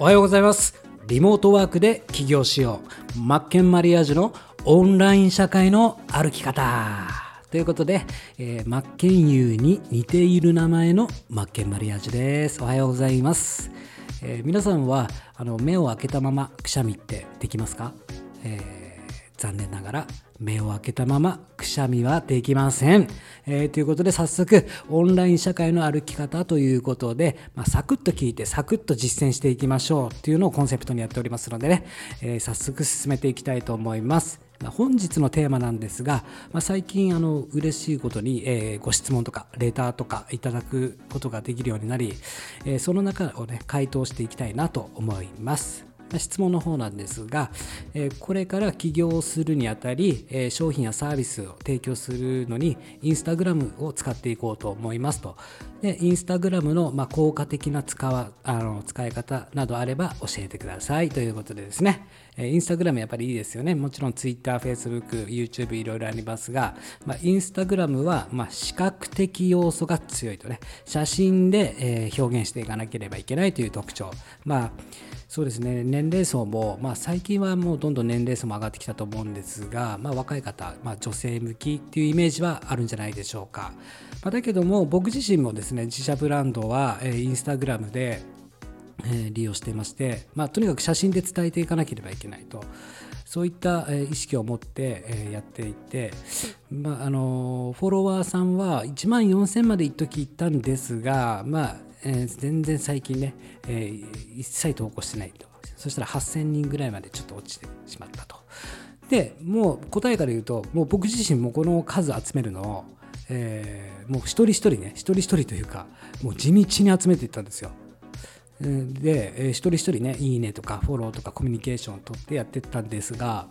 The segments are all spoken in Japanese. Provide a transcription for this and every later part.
おはようございます。リモートワークで起業しよう。マッケンマリアージュのオンライン社会の歩き方。ということで、えー、マッケンユーに似ている名前のマッケンマリアージュです。おはようございます、えー、皆さんはあの目を開けたままくしゃみってできますか、えー、残念ながら目を開けたままくしゃみはできません。えー、ということで早速オンライン社会の歩き方ということで、まあ、サクッと聞いてサクッと実践していきましょうっていうのをコンセプトにやっておりますのでね、えー、早速進めていきたいと思います。本日のテーマなんですが、まあ、最近あの嬉しいことに、えー、ご質問とかレターとかいただくことができるようになり、えー、その中をね回答していきたいなと思います。質問の方なんですが、これから起業するにあたり、商品やサービスを提供するのに、インスタグラムを使っていこうと思いますと。で、インスタグラムのま効果的な使わあの使い方などあれば教えてくださいということでですね、インスタグラムやっぱりいいですよね。もちろん Twitter、Facebook、YouTube いろいろありますが、まあ、インスタグラムはま視覚的要素が強いとね、写真で表現していかなければいけないという特徴。まあそうですね年齢層も、まあ、最近はもうどんどん年齢層も上がってきたと思うんですが、まあ、若い方、まあ、女性向きっていうイメージはあるんじゃないでしょうか、まあ、だけども僕自身もですね自社ブランドは、えー、インスタグラムで、えー、利用していまして、まあ、とにかく写真で伝えていかなければいけないと。そういった意識を持ってやっていて、まあ、あのフォロワーさんは1万4000まで一時行ったんですが、まあ、えー、全然最近ね、えー、一切投稿してないと。そしたら8000人ぐらいまでちょっと落ちてしまったと。で、もう答えから言うと、もう僕自身もこの数集めるのを、えー、もう一人一人ね、一人一人というか、もう地道に集めていったんですよ。で、えー、一人一人ね、いいねとかフォローとかコミュニケーションを取ってやっていったんですが、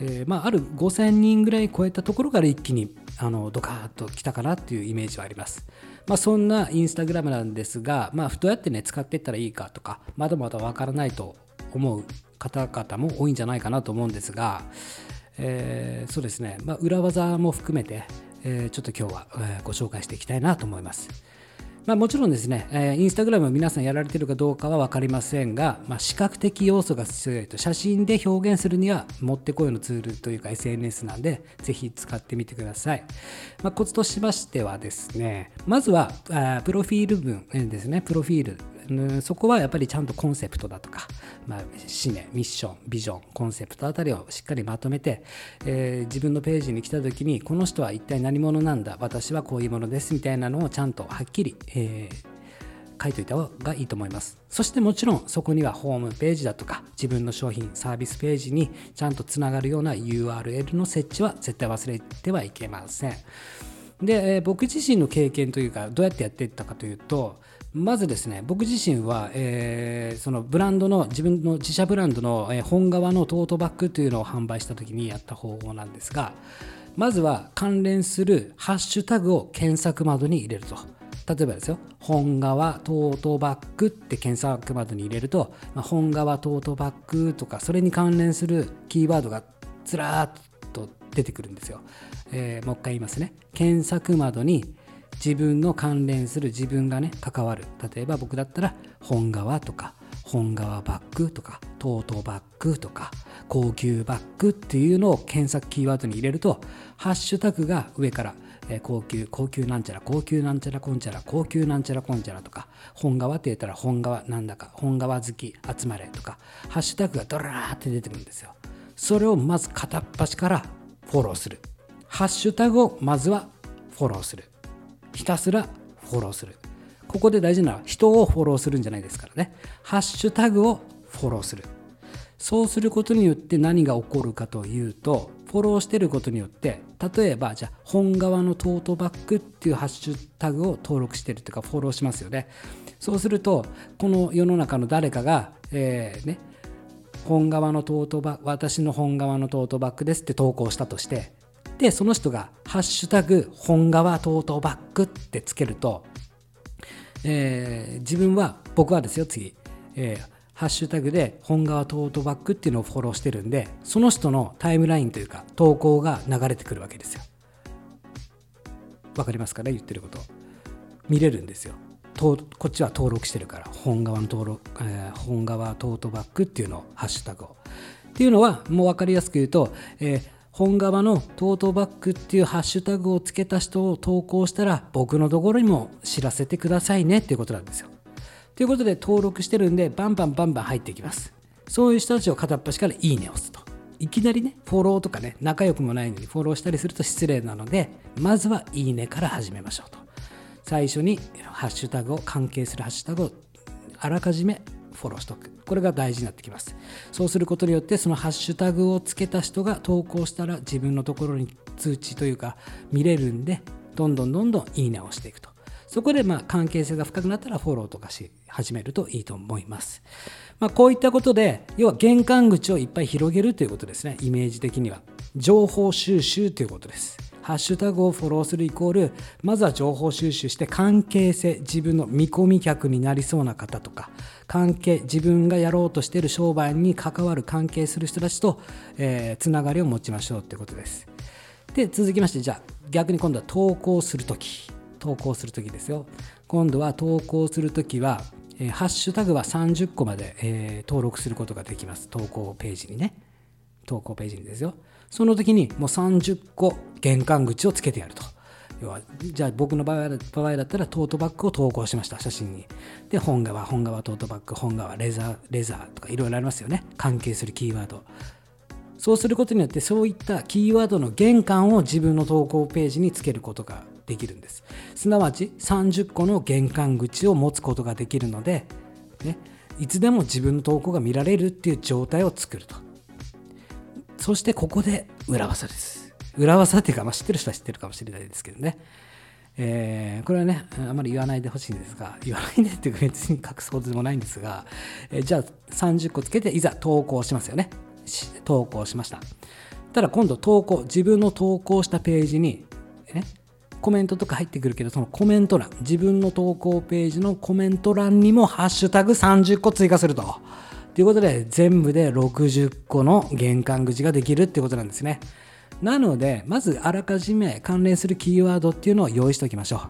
えー、まあ、ある5000人ぐらい超えたところから一気にあのドカーッと来たかなっていうイメージはあります。まあ、そんなインスタグラムなんですが、まあ、どうやってね使っていったらいいかとかまだまだわからないと思う方々も多いんじゃないかなと思うんですが、えー、そうですね、まあ、裏技も含めて、えー、ちょっと今日は、えご紹介していきたいなと思います。まあ、もちろんですね、えー、インスタグラム皆さんやられてるかどうかは分かりませんが、まあ、視覚的要素が強いと写真で表現するにはもってこいのツールというか SNS なんでぜひ使ってみてください、まあ、コツとしましてはですねまずはあプロフィール文ですね。プロフィールうんそこはやっぱりちゃんとコンセプトだとか、まあ、使命、ミッション、ビジョン、コンセプトあたりをしっかりまとめて、えー、自分のページに来た時に、この人は一体何者なんだ、私はこういうものですみたいなのをちゃんとはっきり、えー、書いといた方がいいと思います。そしてもちろんそこにはホームページだとか自分の商品、サービスページにちゃんとつながるような URL の設置は絶対忘れてはいけません。で、え、僕自身の経験というかどうやってやっていったかというとまずですね僕自身は、えー、そのブランドの自分の自社ブランドの、え、本革のトートバッグというのを販売した時にやった方法なんですがまずは関連するハッシュタグを検索窓に入れると。例えばですよ本革トートバッグって検索窓に入れると、まあ、本革トートバッグとかそれに関連するキーワードがずらーっと出てくるんですよ、えー、もう一回言いますね。検索窓に自分の関連する自分がね関わる例えば僕だったら本革とか本革バッグとかトートバッグとか高級バッグっていうのを検索キーワードに入れるとハッシュタグが上からえ高級、高級なんちゃら、高級なんちゃらこんちゃら、高級なんちゃらこんちゃらとか、本革って言ったら本革なんだか、本革好き集まれとか、ハッシュタグがドラーって出てくるんですよ。それをまず片っ端からフォローする。ハッシュタグをまずはフォローする。ひたすらフォローする。ここで大事なのは人をフォローするんじゃないですからね。ハッシュタグをフォローする。そうすることによって何が起こるかというと、フォローしてることによって、例えばじゃあ本革のトートバッグっていうハッシュタグを登録してるというかフォローしますよね。そうすると、この世の中の誰かが、えー、ね、本革のトートバッグ、私の本革のトートバッグですって投稿したとして、で、その人が、ハッシュタグ、本革トートバッグってつけると、えー、自分は、僕はですよ、次、えー、ハッシュタグで本革トートバッグっていうのをフォローしてるんで、その人のタイムラインというか、投稿が流れてくるわけですよ。わかりますかね言ってること。見れるんですよ。とこっちは登録してるから本革の登録、えー、本革トートバッグっていうのをハッシュタグをっていうのはもう分かりやすく言うと、えー、本革のトートバッグっていうハッシュタグをつけた人を投稿したら僕のところにも知らせてくださいねっていうことなんですよ。ということで登録してるんでバンバンバンバン入っていきます。そういう人たちを片っ端からいいねを押すと。いきなりね、フォローとかね、仲良くもないのにフォローしたりすると失礼なので、まずはいいねから始めましょうと。最初にハッシュタグを関係するハッシュタグをあらかじめフォローしておく。これが大事になってきます。そうすることによって、そのハッシュタグをつけた人が投稿したら自分のところに通知というか見れるんで、どんどんどんどんいいねをしていくと。そこでまあ関係性が深くなったらフォローとかし始めるといいと思います。まあ、こういったことで、要は玄関口をいっぱい広げるということですね、イメージ的には。情報収集ということです。ハッシュタグをフォローするイコール、まずは情報収集して関係性、自分の見込み客になりそうな方とか、関係、自分がやろうとしている商売に関わる関係する人たちと、えー、つながりを持ちましょうということです。で、続きまして、じゃあ逆に今度は投稿するとき。投稿するときですよ。今度は投稿するときは、えー、ハッシュタグは30個まで、えー、登録することができます。投稿ページにね。投稿ページにですよ。その時にもう30個玄関口をつけてやると。要はじゃあ僕の場合場合だったらトートバッグを投稿しました写真に。で本革本革トートバッグ本革レザーレザーとかいろいろありますよね。関係するキーワード。そうすることによってそういったキーワードの玄関を自分の投稿ページにつけることができるんです。すなわち30個の玄関口を持つことができるので、ね、いつでも自分の投稿が見られるっていう状態を作ると。そしてここで裏技です裏技っていうか、まあ、知ってる人は知ってるかもしれないですけどねえー、これはね、あまり言わないでほしいんですが、言わないでっていうか別に隠すことでもないんですが、えー、じゃあ30個つけていざ投稿しますよね。投稿しました。ただ今度投稿、自分の投稿したページに、ね、コメントとか入ってくるけど、そのコメント欄、自分の投稿ページのコメント欄にもハッシュタグ30個追加すると。ということで、全部で60個の玄関口ができるってことなんですね。なので、まずあらかじめ関連するキーワードっていうのを用意しておきましょう。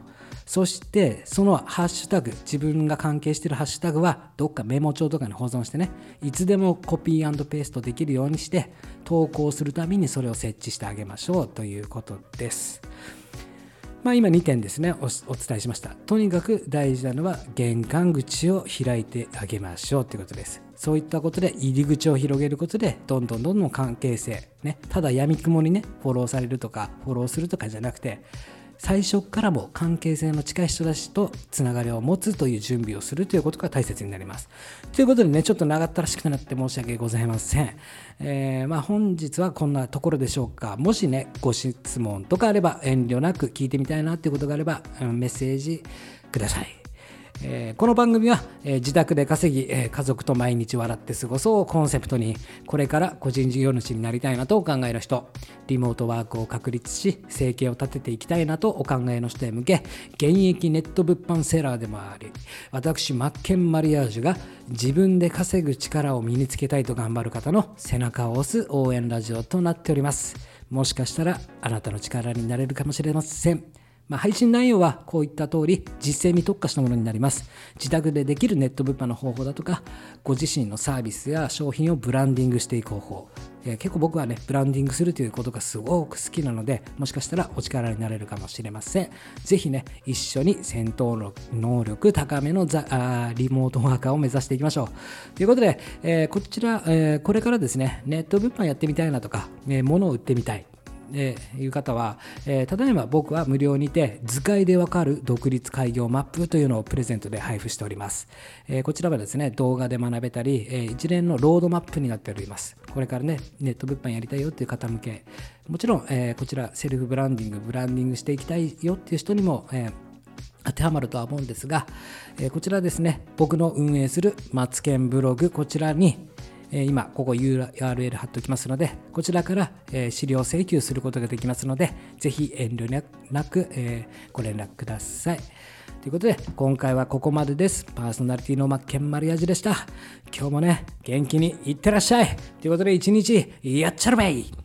そして、そのハッシュタグ、自分が関係しているハッシュタグは、どっかメモ帳とかに保存してね、いつでもコピーペーストできるようにして、投稿するたびにそれを設置してあげましょうということです。まあ、今2点ですね。お伝えしました。とにかく大事なのは玄関口を開いてあげましょうということです。そういったことで入り口を広げることでどんどんどんどん関係性ね。ただやみくもにねフォローされるとかフォローするとかじゃなくて最初からも関係性の近い人たちとつながりを持つという準備をするということが大切になります。ということでね、ちょっと長ったらしくなって申し訳ございません。えー、まあ、本日はこんなところでしょうか。もしね、ご質問とかあれば遠慮なく聞いてみたいなっていうことがあれば、メッセージください。えー、この番組は、えー、自宅で稼ぎ、えー、家族と毎日笑って過ごそうをコンセプトにこれから個人事業主になりたいなとお考えの人リモートワークを確立し生計を立てていきたいなとお考えの人へ向け現役ネット物販セラーでもあり私マッケンマリアージュが自分で稼ぐ力を身につけたいと頑張る方の背中を押す応援ラジオとなっております。もしかしたらあなたの力になれるかもしれません。まあ、配信内容はこういった通り実践に特化したものになります。自宅でできるネット物販の方法だとか、ご自身のサービスや商品をブランディングしていく方法。え、結構僕はね、ブランディングするということがすごく好きなので、もしかしたらお力になれるかもしれません。ぜひね、一緒に戦闘能力高めのザあリモートワーカーを目指していきましょう。ということで、えー、こちら、えー、これからですね、ネット物販やってみたいなとか、え物を売ってみたい。えーいう方は、えー、例えば僕は無料にて図解でわかる独立開業マップというのをプレゼントで配布しております、えー、こちらはですね動画で学べたり、えー、一連のロードマップになっております。これからねネット物販やりたいよっていう方向け。もちろん、えこちらセルフブランディングブランディングしていきたいよっていう人にも、え当てはまるとは思うんですが、えこちらですね僕の運営するマツケンブログこちらに今ここ URL 貼っておきますのでこちらから資料請求することができますのでぜひ遠慮なくご連絡ください。ということで今回はここまでです。パーソナリティのマッケンマリアジでした。今日もね元気にいってらっしゃい。ということで一日やっちゃるべい。